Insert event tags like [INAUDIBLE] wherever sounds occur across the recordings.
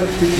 El radioarte.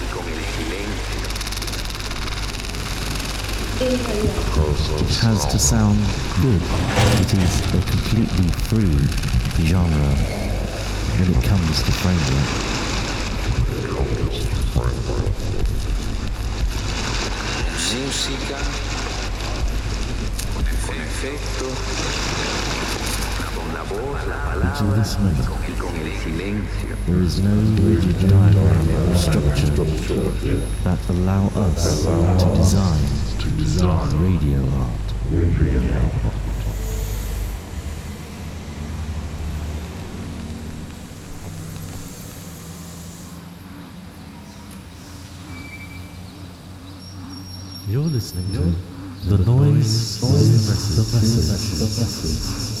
It has to sound good. It is a completely free genre when it comes to framework. Música, con efectos, con la voz, la Until palabra this moment, y con el silencio. there is no rigid diagram or structure that allow us to design to Bizarre radio. radio. You're listening to The Noise, the noise, the noise, the noise, the noise.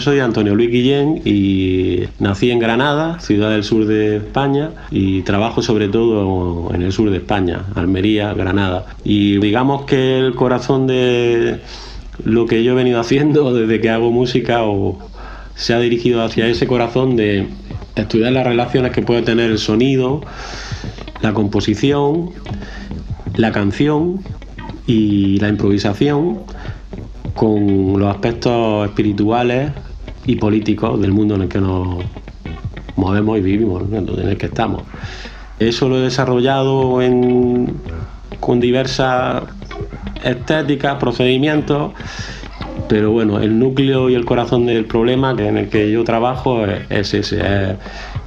Soy Antonio Luis Guillén y nací en Granada, ciudad del sur de España, y trabajo sobre todo en el sur de España, Almería, Granada. Y digamos que el corazón de lo que yo he venido haciendo [LAUGHS] desde que hago música o se ha dirigido hacia ese corazón de estudiar las relaciones que puede tener el sonido, la composición, la canción y la improvisación con los aspectos espirituales y políticos del mundo en el que nos movemos y vivimos, en el que estamos. Eso lo he desarrollado en- con diversas estéticas, procedimientos, pero bueno, el núcleo y el corazón del problema que- en el que yo trabajo es, es ese. es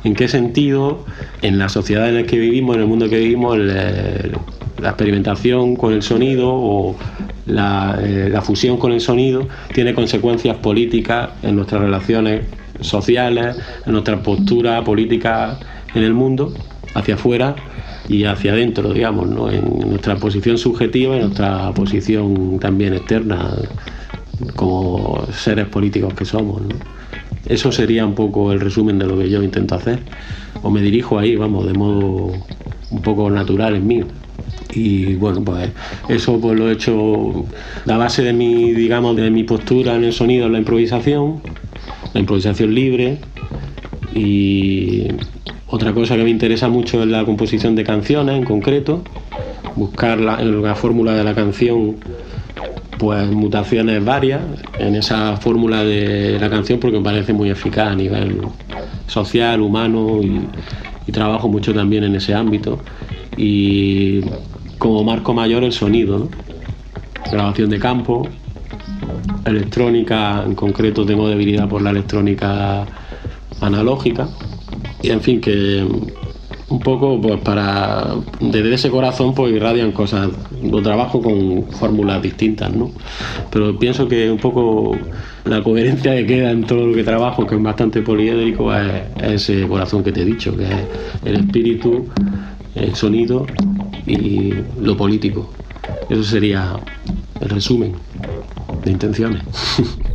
en qué sentido, en la sociedad en la que vivimos, en el mundo que vivimos, el- el- la experimentación con el sonido o la, eh, la fusión con el sonido tiene consecuencias políticas en nuestras relaciones sociales, en nuestra postura política en el mundo, hacia afuera y hacia adentro, digamos, ¿no? en nuestra posición subjetiva y nuestra posición también externa como seres políticos que somos. Eso sería un poco el resumen de lo que yo intento hacer. O me dirijo ahí, vamos, de modo un poco natural en mí. Y bueno, pues eso pues lo he hecho la base de mi, digamos, de mi postura en el sonido, la improvisación, la improvisación libre. Y otra cosa que me interesa mucho es la composición de canciones en concreto, buscar la, la fórmula de la canción pues mutaciones varias en esa fórmula de la canción porque me parece muy eficaz a nivel social, humano y trabajo mucho también en ese ámbito. Y como marco mayor el sonido, grabación de campo, electrónica, en concreto tengo debilidad por la electrónica analógica. Y en fin que un poco pues para desde ese corazón pues irradian cosas. Lo trabajo con fórmulas distintas no pero pienso que un poco la coherencia que queda en todo lo que trabajo que es bastante poliédrico es ese corazón que te he dicho que es el espíritu el sonido y lo político. Eso sería el resumen de intenciones [LAUGHS]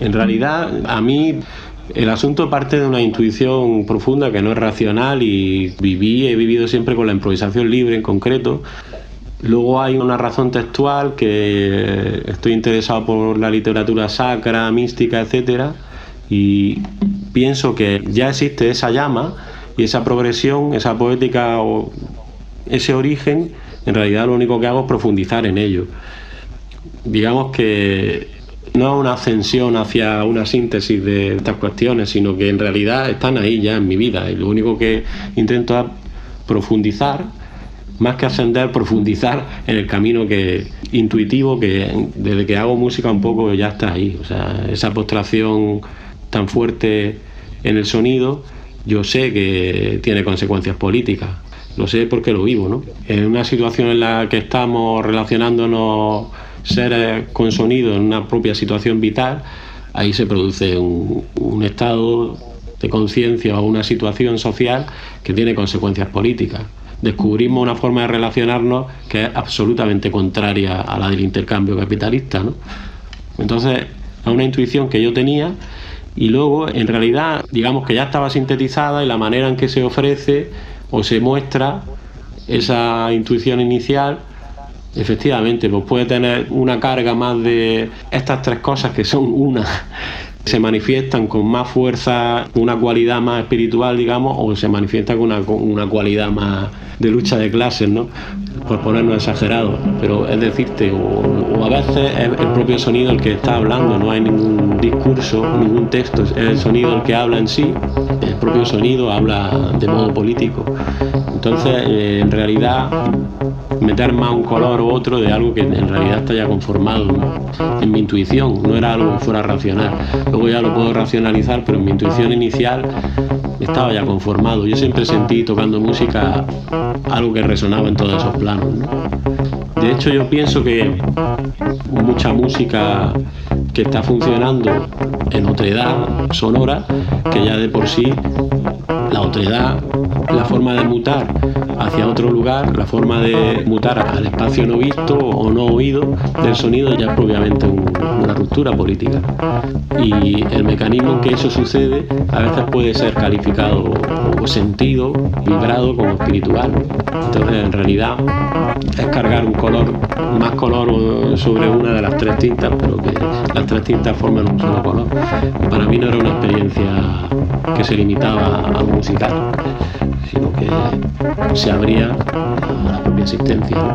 En realidad, a mí el asunto parte de una intuición profunda que no es racional y viví, he vivido siempre con la improvisación libre en concreto. Luego hay una razón textual que estoy interesado por la literatura sacra, mística, etcétera, y pienso que ya existe esa llama y esa progresión, esa poética o ese origen, en realidad lo único que hago es profundizar en ello. Digamos que no una ascensión hacia una síntesis de estas cuestiones, sino que en realidad están ahí ya en mi vida. Y lo único que intento es profundizar, más que ascender, profundizar en el camino que intuitivo que desde que hago música un poco ya está ahí, o sea, esa postración tan fuerte en el sonido, yo sé que tiene consecuencias políticas, lo sé porque lo vivo, ¿no? En una situación en la que estamos relacionándonos seres con sonido en una propia situación vital, ahí se produce un, un estado de conciencia o una situación social que tiene consecuencias políticas. Descubrimos una forma de relacionarnos que es absolutamente contraria a la del intercambio capitalista. ¿no? Entonces, es una intuición que yo tenía y luego, en realidad, digamos que ya estaba sintetizada y la manera en que se ofrece o se muestra esa intuición inicial efectivamente, pues puede tener una carga más de estas tres cosas que son una, se manifiestan con más fuerza, una cualidad más espiritual, digamos, o se manifiesta con una, una cualidad más de lucha de clases, ¿no? Por ponernos exagerados, pero es decirte, o, o, a veces es el propio sonido el que está hablando, no hay ningún discurso, ningún texto, es el sonido el que habla en sí, el propio sonido habla de modo político. Entonces, eh, en realidad, meter más un color u otro de algo que en realidad está ya conformado ¿no? en mi intuición, no era algo que fuera racional. Luego ya lo puedo racionalizar, pero en mi intuición inicial estaba ya conformado. Yo siempre sentí tocando música algo que resonaba en todos esos planos. ¿no? De hecho, yo pienso que mucha música que está funcionando en otredad sonora, que ya de por sí la otredad, la forma de mutar hacia otro lugar, la forma de mutar al espacio no visto o no oído del sonido ya es propiamente un, una ruptura política. Y el mecanismo en que eso sucede a veces puede ser calificado o sentido, vibrado como espiritual. Entonces en realidad es cargar un color, más color sobre una de las tres tintas, pero que las tres tintas forman un solo color. Para mí no era una experiencia que se limitaba a lo musical, sino que se abría a la propia existencia.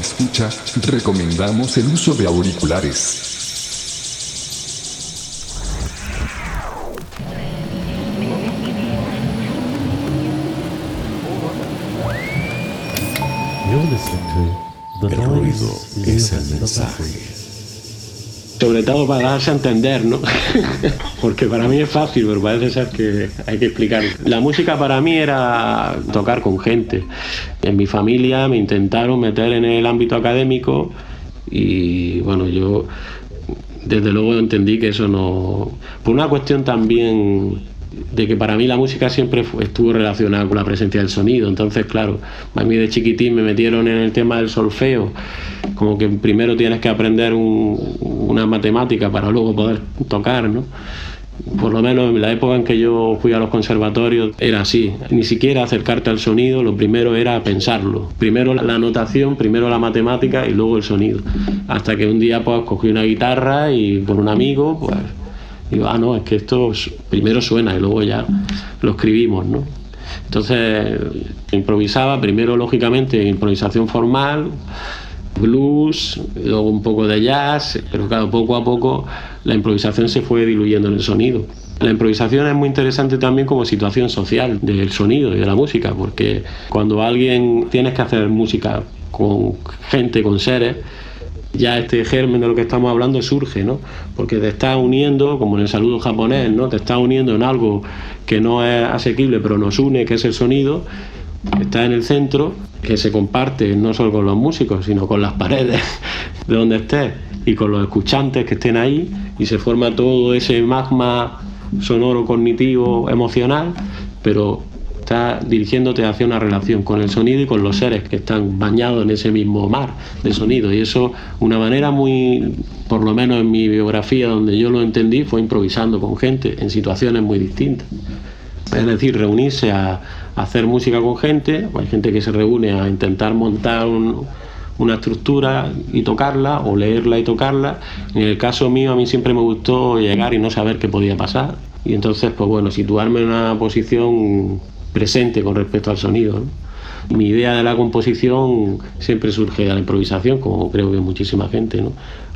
Escucha, recomendamos el uso de auriculares. You're listening to The El ruido Noise es el the mensaje. Sobre todo para darse a entender, ¿no? [LAUGHS] Porque para mí es fácil, pero parece ser que hay que explicar. La música para mí era tocar con gente. En mi familia me intentaron meter en el ámbito académico y bueno, yo desde luego entendí que eso no... Por una cuestión también de que para mí la música siempre estuvo relacionada con la presencia del sonido. Entonces, claro, a mí de chiquitín me metieron en el tema del solfeo, como que primero tienes que aprender un- una matemática para luego poder tocar, ¿no? Por lo menos en la época en que yo fui a los conservatorios era así. Ni siquiera acercarte al sonido, lo primero era pensarlo. Primero la notación, primero la matemática y luego el sonido. Hasta que un día pues cogí una guitarra y con un amigo pues digo, ah no, es que esto primero suena y luego ya lo escribimos, ¿no? Entonces improvisaba, primero lógicamente improvisación formal, blues, luego un poco de jazz, pero claro, poco a poco la improvisación se fue diluyendo en el sonido. La improvisación es muy interesante también como situación social del sonido y de la música, porque cuando alguien tienes que hacer música con gente, con seres, ya este germen de lo que estamos hablando surge, ¿no? Porque te estás uniendo, como en el saludo japonés, ¿no? Te estás uniendo en algo que no es asequible, pero nos une, que es el sonido, está en el centro, que se comparte no solo con los músicos, sino con las paredes [LAUGHS] de donde estés y con los escuchantes que estén ahí, y se forma todo ese magma sonoro, cognitivo, emocional, pero está dirigiéndote hacia una relación con el sonido y con los seres que están bañados en ese mismo mar de sonido. Y eso, una manera muy, por lo menos en mi biografía, donde yo lo entendí, fue improvisando con gente en situaciones muy distintas. Es decir, reunirse a, hacer música con gente, hay gente que se reúne a intentar montar un- una estructura y tocarla, o leerla y tocarla. En el caso mío, a mí siempre me gustó llegar y no saber qué podía pasar. Y entonces, pues bueno, situarme en una posición presente con respecto al sonido. Mi idea de la composición siempre surge de la improvisación, como creo que muchísima gente.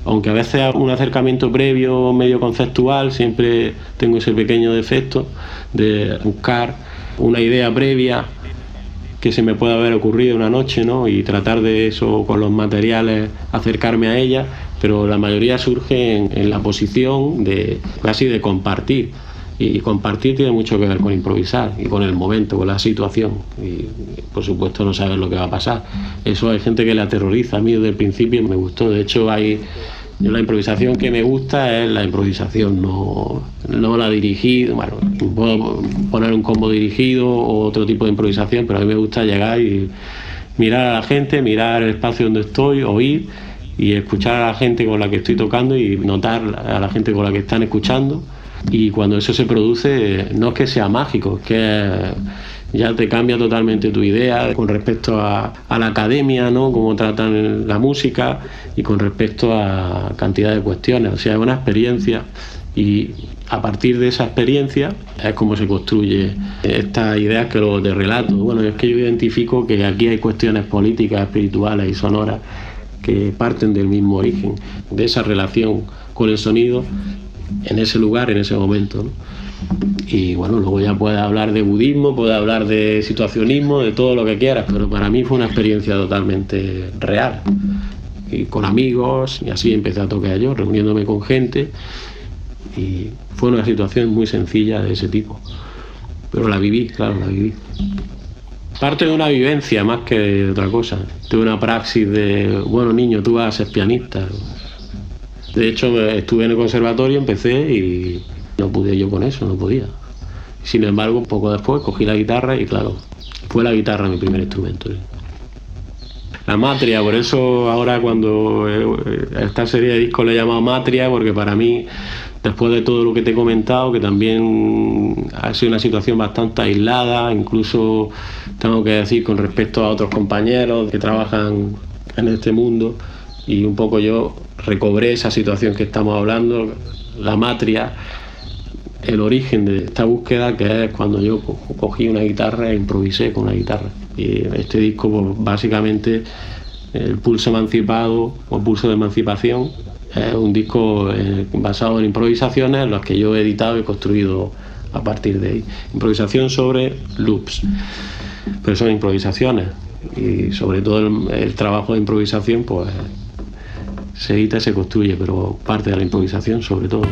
Aunque a veces un acercamiento previo, medio conceptual, siempre tengo ese pequeño defecto de buscar una idea previa que se me pueda haber ocurrido una noche, ¿no? Y tratar de eso con los materiales, acercarme a ella, pero la mayoría surge en, la posición de casi de compartir Y compartir tiene mucho que ver con improvisar y con el momento, con la situación. Y por supuesto no sabes lo que va a pasar. Eso hay gente que le aterroriza. A mí desde el principio me gustó. De hecho hay yo la improvisación que me gusta es la improvisación, no, no la dirigida. Bueno, puedo poner un combo dirigido o otro tipo de improvisación, pero a mí me gusta llegar y mirar a la gente, mirar el espacio donde estoy, oír y escuchar a la gente con la que estoy tocando y notar a la gente con la que están escuchando. Y cuando eso se produce, no es que sea mágico, es que ya te cambia totalmente tu idea con respecto a, la academia, ¿no? Cómo tratan la música y con respecto a cantidad de cuestiones. O sea, es una experiencia y a partir de esa experiencia es como se construye estas ideas que luego te relato. Bueno, es que yo identifico que aquí hay cuestiones políticas, espirituales y sonoras que parten del mismo origen, de esa relación con el sonido en ese lugar, en ese momento. Y bueno, luego ya puedes hablar de budismo, puedes hablar de situacionismo, de todo lo que quieras, pero para mí fue una experiencia totalmente real. Y con amigos, y así empecé a tocar yo, reuniéndome con gente. Y fue una situación muy sencilla de ese tipo. Pero la viví, claro, la viví. Parte de una vivencia más que de otra cosa. Tuve una praxis de, bueno, niño, tú vas a ser pianista. De hecho, estuve en el conservatorio, empecé y no pude yo con eso, no podía. Sin embargo, poco después cogí la guitarra y claro, fue la guitarra mi primer instrumento. La matria, por eso ahora cuando eh, esta serie de discos le he llamado matria, porque para mí, después de todo lo que te he comentado, que también ha sido una situación bastante aislada, incluso tengo que decir con respecto a otros compañeros que trabajan en este mundo, y un poco yo recobré esa situación que estamos hablando, la matria, el origen de esta búsqueda, que es cuando yo cogí una guitarra e improvisé con una guitarra. Y este disco, pues, básicamente, el pulso emancipado o pulso de emancipación, es un disco eh, basado en improvisaciones, las que yo he editado y construido a partir de ahí. Improvisación sobre loops. Pero son improvisaciones y sobre todo el, el trabajo de improvisación, pues se edita y se construye, pero parte de la improvisación sobre todo.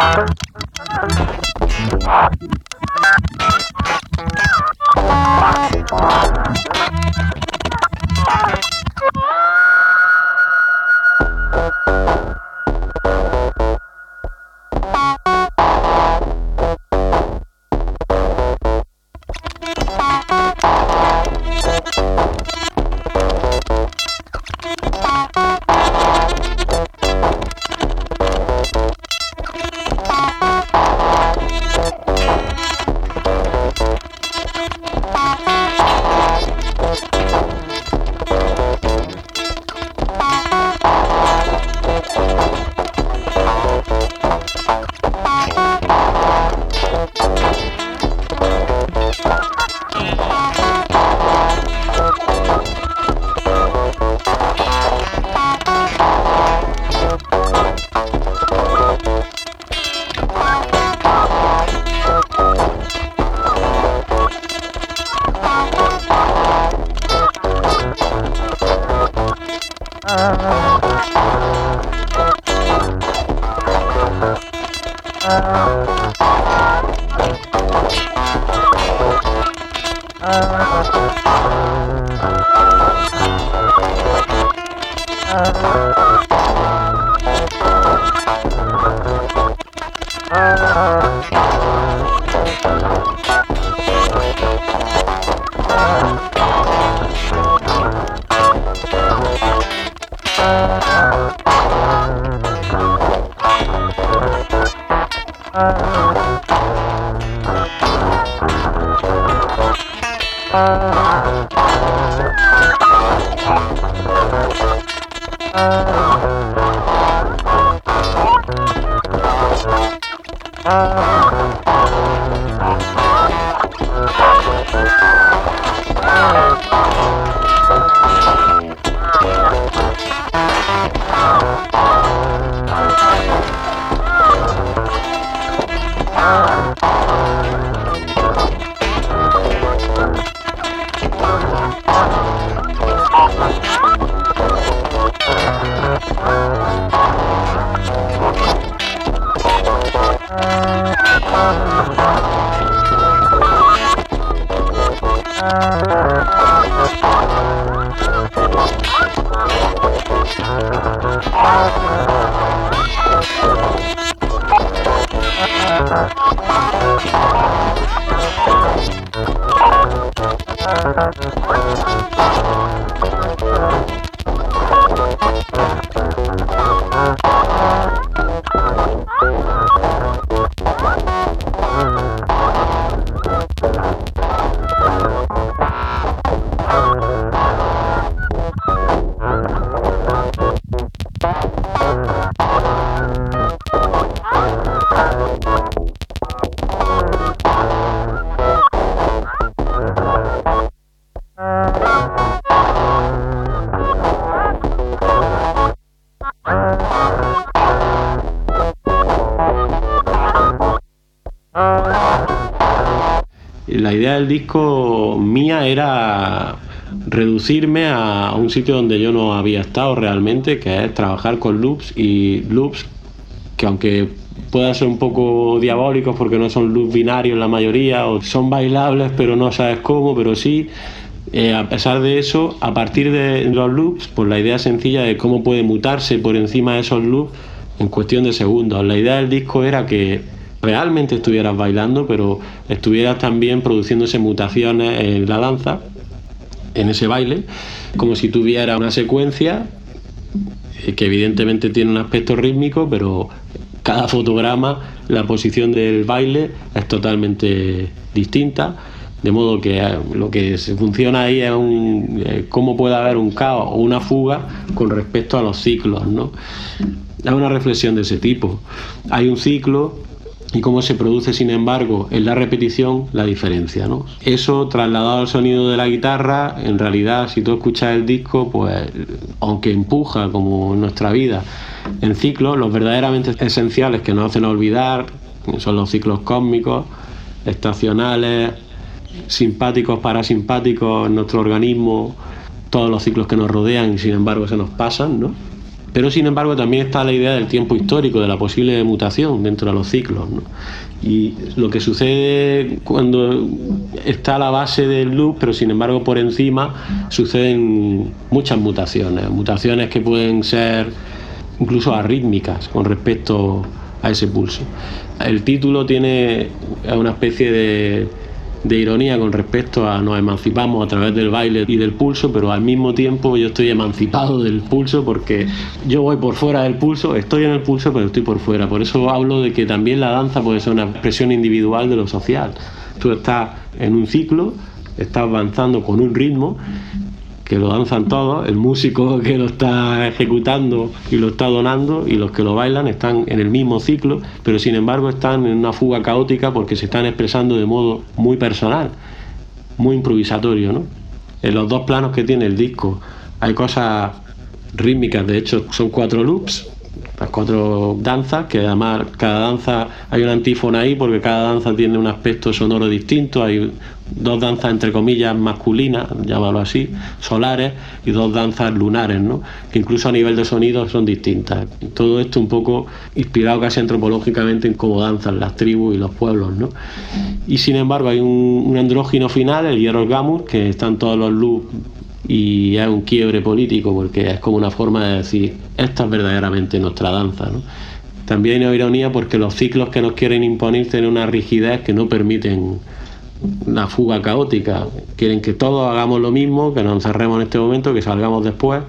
Thank you. 아. Disco mía era reducirme a un sitio donde yo no había estado realmente, que es trabajar con loops y loops que aunque puedan ser un poco diabólicos porque no son loops binarios la mayoría o son bailables pero no sabes cómo, pero sí eh, a pesar de eso, a partir de los loops, pues la idea sencilla de cómo puede mutarse por encima de esos loops en cuestión de segundos. La idea del disco era que realmente estuvieras bailando, pero estuvieras también produciéndose mutaciones en la danza, en ese baile, como si tuviera una secuencia eh, que evidentemente tiene un aspecto rítmico, pero cada fotograma, la posición del baile es totalmente distinta de modo que eh, lo que se funciona ahí es un, eh, cómo puede haber un caos o una fuga con respecto a los ciclos. ¿no? Es una reflexión de ese tipo. Hay un ciclo y cómo se produce, sin embargo, en la repetición la diferencia. ¿no? Eso trasladado al sonido de la guitarra, en realidad, si tú escuchas el disco, pues aunque empuja como en nuestra vida en ciclos, los verdaderamente esenciales que nos hacen olvidar son los ciclos cósmicos, estacionales, simpáticos, parasimpáticos en nuestro organismo, todos los ciclos que nos rodean y sin embargo se nos pasan, ¿no? Pero sin embargo también está la idea del tiempo histórico, de la posible mutación dentro de los ciclos. Y lo que sucede cuando está la base del loop, pero sin embargo por encima suceden muchas mutaciones, mutaciones que pueden ser incluso arrítmicas con respecto a ese pulso. El título tiene una especie de de ironía con respecto a nos emancipamos a través del baile y del pulso, pero al mismo tiempo yo estoy emancipado del pulso porque yo voy por fuera del pulso, estoy en el pulso, pero estoy por fuera. Por eso hablo de que también la danza puede ser una expresión individual de lo social. Tú estás en un ciclo, estás avanzando con un ritmo que lo danzan todos, el músico [LAUGHS] que lo está ejecutando y lo está donando y los que lo bailan están en el mismo ciclo, pero sin embargo están en una fuga caótica porque se están expresando de modo muy personal, muy improvisatorio. ¿no? En los dos planos que tiene el disco hay cosas rítmicas, de hecho son cuatro loops, las cuatro danzas, que además cada danza hay una antífona ahí porque cada danza tiene un aspecto sonoro distinto, hay dos danzas entre comillas masculinas, llámalo así, solares, y dos danzas lunares, ¿no? que incluso a nivel de sonido son distintas. Todo esto un poco inspirado casi antropológicamente en cómo danzan las tribus y los pueblos. ¿no? Y sin embargo hay un, un andrógino final, el hierro gamus, que están todos los loops y es un quiebre político porque es como una forma de decir, esta es verdaderamente nuestra danza. ¿no? También hay ironía porque los ciclos que nos quieren imponer tienen una rigidez que no permiten una fuga caótica. Quieren que todos hagamos lo mismo, que nos encerremos en este momento, que salgamos después.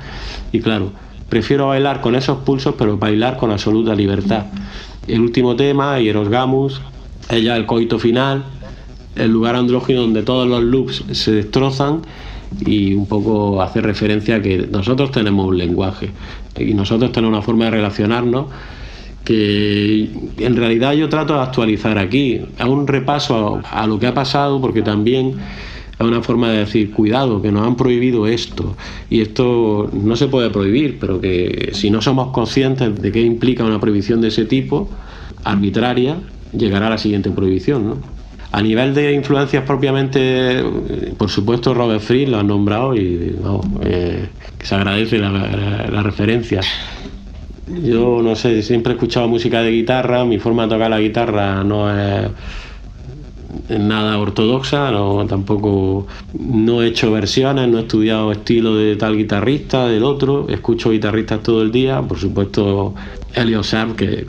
Y claro, prefiero bailar con esos pulsos, pero bailar con absoluta libertad. El último tema, Hieros Gamus, es ya el coito final, el lugar andrógino donde todos los loops se destrozan y un poco hacer referencia a que nosotros tenemos un lenguaje y nosotros tenemos una forma de relacionarnos que en realidad yo trato de actualizar aquí, a un repaso a, lo que ha pasado, porque también es una forma de decir, cuidado, que nos han prohibido esto, y esto no se puede prohibir, pero que si no somos conscientes de qué implica una prohibición de ese tipo, arbitraria, llegará a la siguiente prohibición. ¿no? A nivel de influencias propiamente, por supuesto Robert Free lo ha nombrado y eh, se agradece la, la, referencia. Yo no sé, siempre he escuchado música de guitarra, mi forma de tocar la guitarra no es nada ortodoxa, no, tampoco no he hecho versiones, no he estudiado estilo de tal guitarrista, del otro, escucho guitarristas todo el día, por supuesto Elio Sharp, que,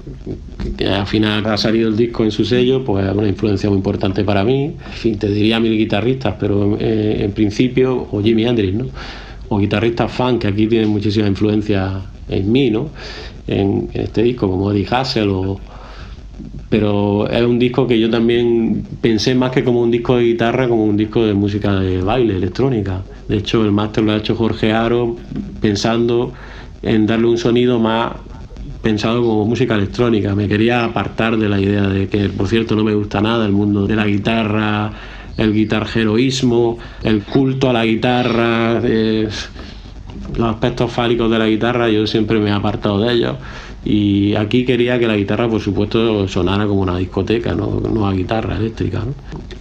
que, al final ha salido el disco en su sello, pues es una influencia muy importante para mí, en fin, te diría mil guitarristas, pero eh, en principio, o Jimi Hendrix, ¿no? o guitarristas fan, que aquí tienen muchísima influencia en mí, ¿no? en, en este disco, como Eddie Hassel o pero es un disco que yo también pensé más que como un disco de guitarra, como un disco de música de baile, electrónica. De hecho, el máster lo ha hecho Jorge Aro pensando en darle un sonido más pensado como música electrónica. Me quería apartar de la idea de que, por cierto, no me gusta nada el mundo de la guitarra, el guitarjeroísmo, el culto a la guitarra, eh, los aspectos fálicos de la guitarra, yo siempre me he apartado de ellos Y aquí quería que la guitarra, por supuesto, sonara como una discoteca, no, no a guitarra eléctrica. ¿no?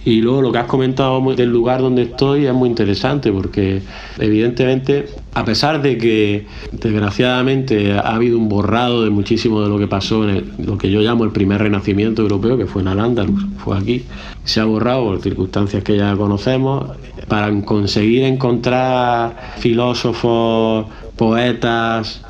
Y luego lo que has comentado del lugar donde estoy es muy interesante porque evidentemente, a pesar de que desgraciadamente ha habido un borrado de muchísimo de lo que pasó en lo que yo llamo el primer renacimiento europeo, que fue en Al-Ándalus, fue aquí, se ha borrado por circunstancias que ya conocemos, para conseguir encontrar filósofos, poetas,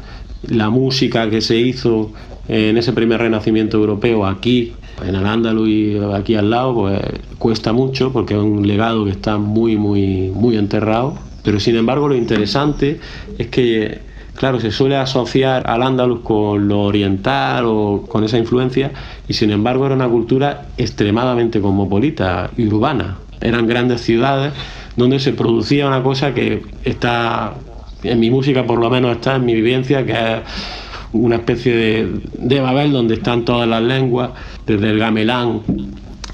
la música que se hizo en ese primer renacimiento europeo aquí, en Al-Ándalus y aquí al lado, pues cuesta mucho porque es un legado que está muy, muy, muy enterrado. Pero sin embargo lo interesante es que, claro, se suele asociar al Ándalus con lo oriental o con esa influencia y sin embargo era una cultura extremadamente cosmopolita y urbana. Eran grandes ciudades donde se producía una cosa que está en mi música por lo menos está en mi vivencia, que es una especie de, de Babel donde están todas las lenguas, desde el gamelán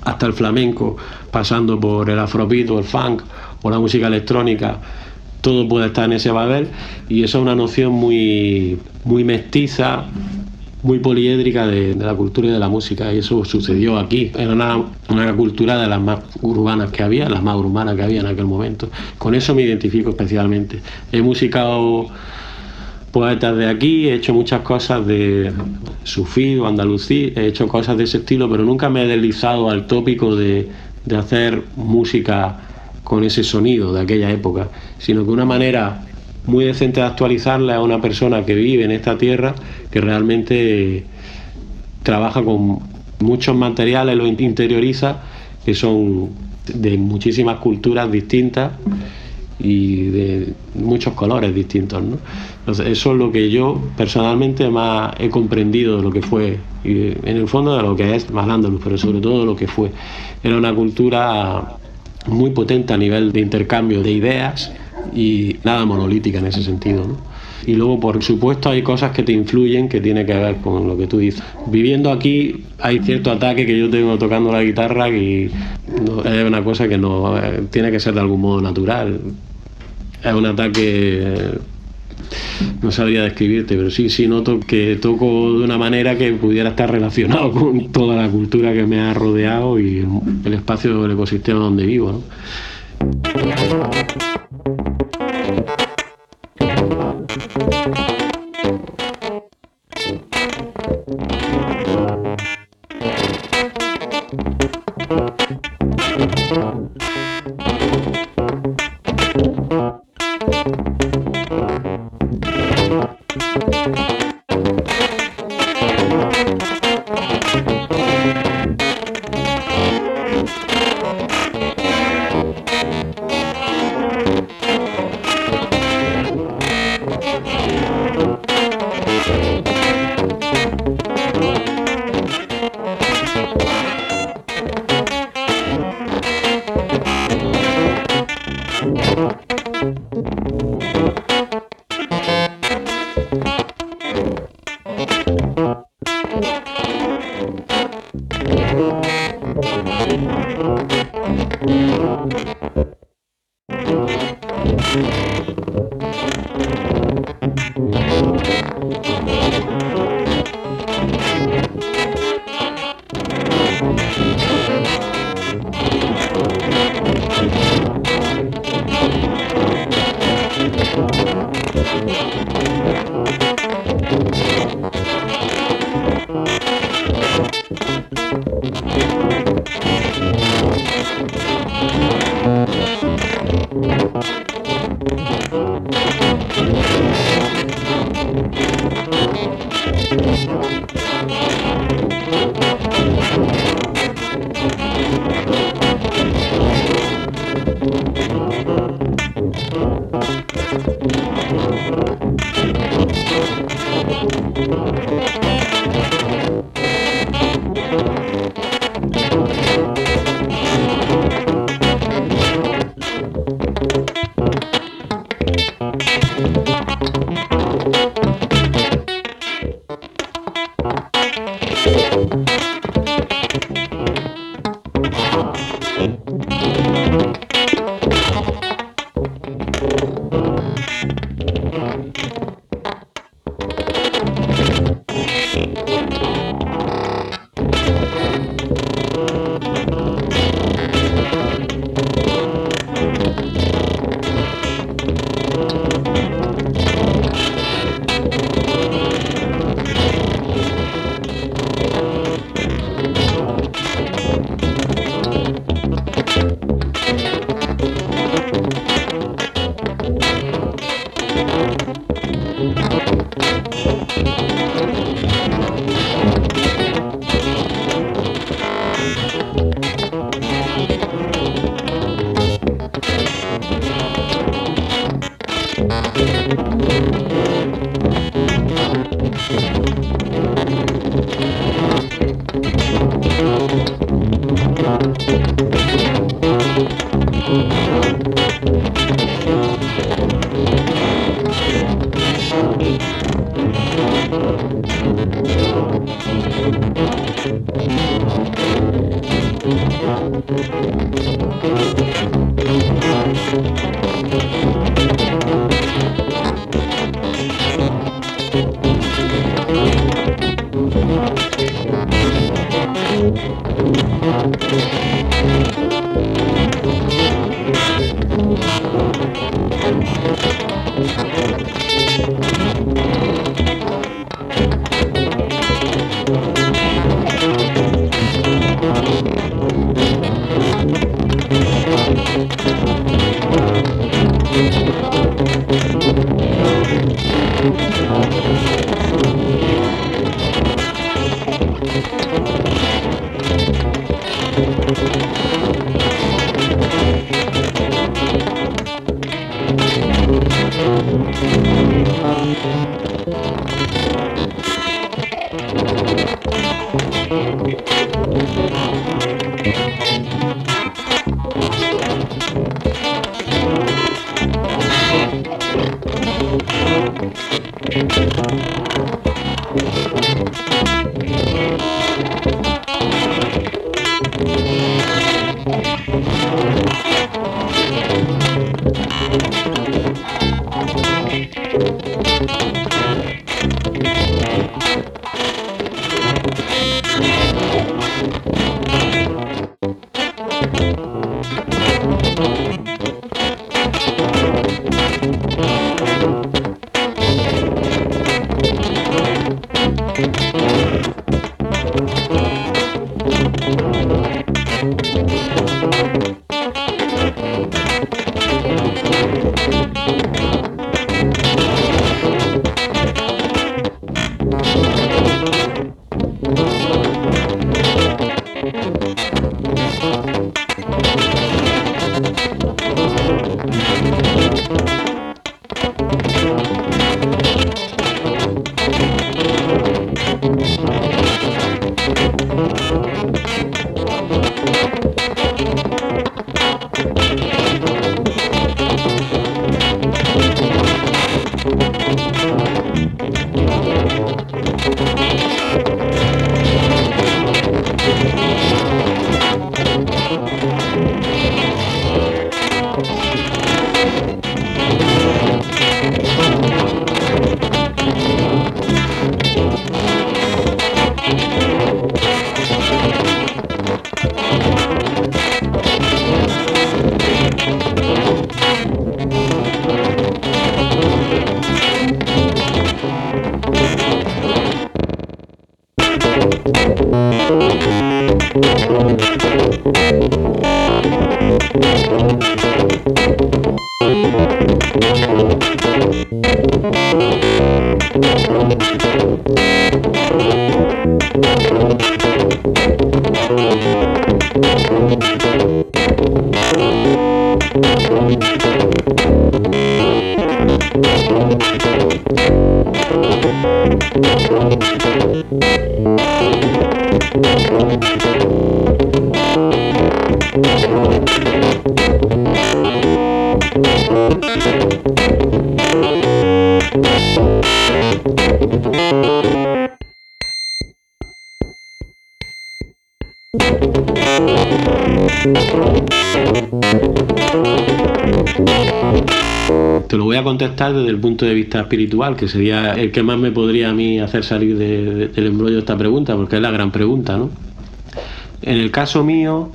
hasta el flamenco, pasando por el afrobeat el funk o la música electrónica, todo puede estar en ese Babel. Y eso es una noción muy, muy mestiza, muy poliédrica de, la cultura y de la música y eso sucedió aquí. Era una, una cultura de las más urbanas que había, las más urbanas que había en aquel momento. Con eso me identifico especialmente. He musicado poetas de aquí, he hecho muchas cosas de sufí o andalucí, he hecho cosas de ese estilo, pero nunca me he deslizado al tópico de, de hacer música con ese sonido de aquella época, sino que una manera muy decente de actualizarla a una persona que vive en esta tierra, que realmente trabaja con muchos materiales, lo interioriza, que son de muchísimas culturas distintas y de muchos colores distintos. ¿no? Entonces, eso es lo que yo personalmente más he comprendido de lo que fue, y en el fondo de lo que es Al-Ándalus, pero sobre todo de lo que fue. Era una cultura muy potente a nivel de intercambio de ideas y nada monolítica en ese sentido. ¿no? Y luego, por supuesto, hay cosas que te influyen que tiene que ver con lo que tú dices. Viviendo aquí hay cierto ataque que yo tengo tocando la guitarra y no- es una cosa que no eh, tiene que ser de algún modo natural. Es un ataque, no sabría describirte, pero sí, sí noto que toco de una manera que pudiera estar relacionado [LAUGHS] con toda la cultura que me ha rodeado y el, espacio del ecosistema donde vivo. Espiritual, que sería el que más me podría a mí hacer salir de- de- del embrollo de esta pregunta, porque es la gran pregunta, ¿no? En el caso mío,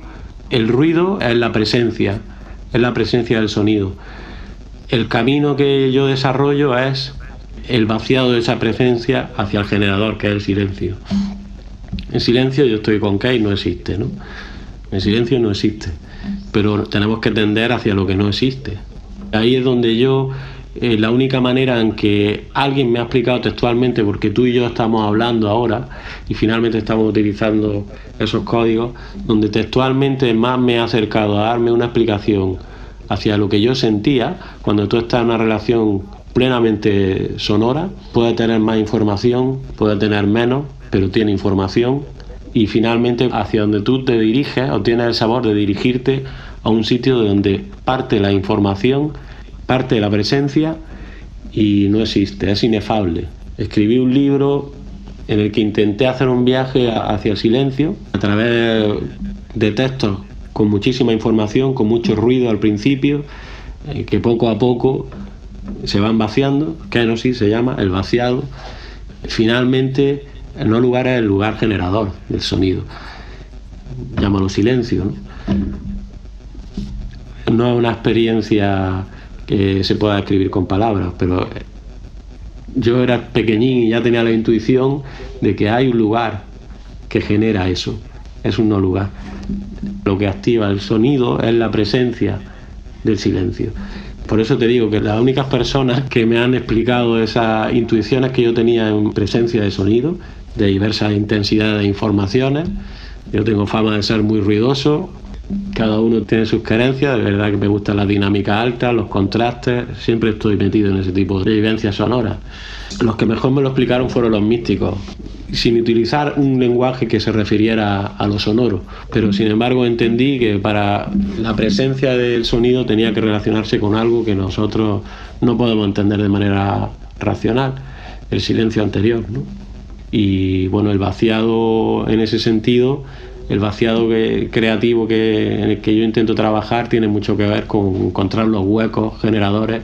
el ruido es la presencia, es la presencia del sonido. El camino que yo desarrollo es el vaciado de esa presencia hacia el generador, que es el silencio. En silencio yo estoy con Kate, no existe, ¿no? El silencio no existe, pero tenemos que tender hacia lo que no existe. Ahí es donde yo, eh, la única manera en que alguien me ha explicado textualmente, porque tú y yo estamos hablando ahora y finalmente estamos utilizando esos códigos, donde textualmente más me ha acercado a darme una explicación hacia lo que yo sentía cuando tú estás en una relación plenamente sonora, puede tener más información, puede tener menos, pero tiene información y finalmente hacia donde tú te diriges o tienes el sabor de dirigirte a un sitio de donde parte la información, parte la presencia y no existe, es inefable. Escribí un libro en el que intenté hacer un viaje hacia el silencio a través de textos con muchísima información, con mucho ruido al principio, eh, que poco a poco se van vaciando, kenosis se llama, el vaciado. Finalmente, no lugar es el lugar generador del sonido. Llámalo silencio. ¿no? no es una experiencia que se pueda describir con palabras, pero yo era pequeñín y ya tenía la intuición de que hay un lugar que genera eso, es un no lugar. Lo que activa el sonido es la presencia del silencio. Por eso te digo que las únicas personas que me han explicado esas intuiciones que yo tenía en presencia de sonido, de diversas intensidades de informaciones, yo tengo fama de ser muy ruidoso, cada uno tiene sus carencias, de verdad que me gusta la dinámica alta, los contrastes, siempre estoy metido en ese tipo de vivencias sonoras. Los que mejor me lo explicaron fueron los místicos, sin utilizar un lenguaje que se refiriera a lo sonoro, pero sin embargo entendí que para la presencia del sonido tenía que relacionarse con algo que nosotros no podemos entender de manera racional, el silencio anterior. ¿no? Y bueno, el vaciado en ese sentido el vaciado que, creativo que, en el que yo intento trabajar tiene mucho que ver con encontrar los huecos generadores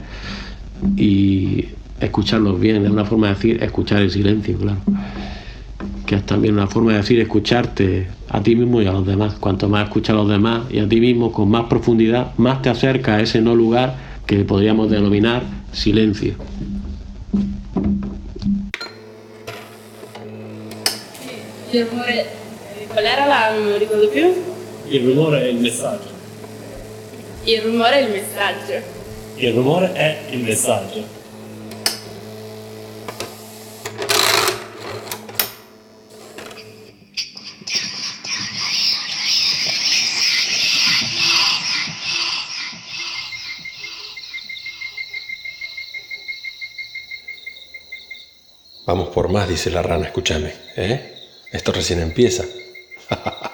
y escucharlos bien. Es una forma de decir escuchar el silencio, claro. Que es también una forma de decir escucharte a ti mismo y a los demás. Cuanto más escuchas a los demás y a ti mismo con más profundidad, más te acerca a ese no lugar que podríamos denominar silencio. Il rumore, qual era la, non mi ricordo più? Il rumore è il messaggio. Il rumore è il messaggio. Il rumore è il messaggio. Vamos por más, dice la rana, escúchame, ¿eh? Esto recién empieza. ha ha ha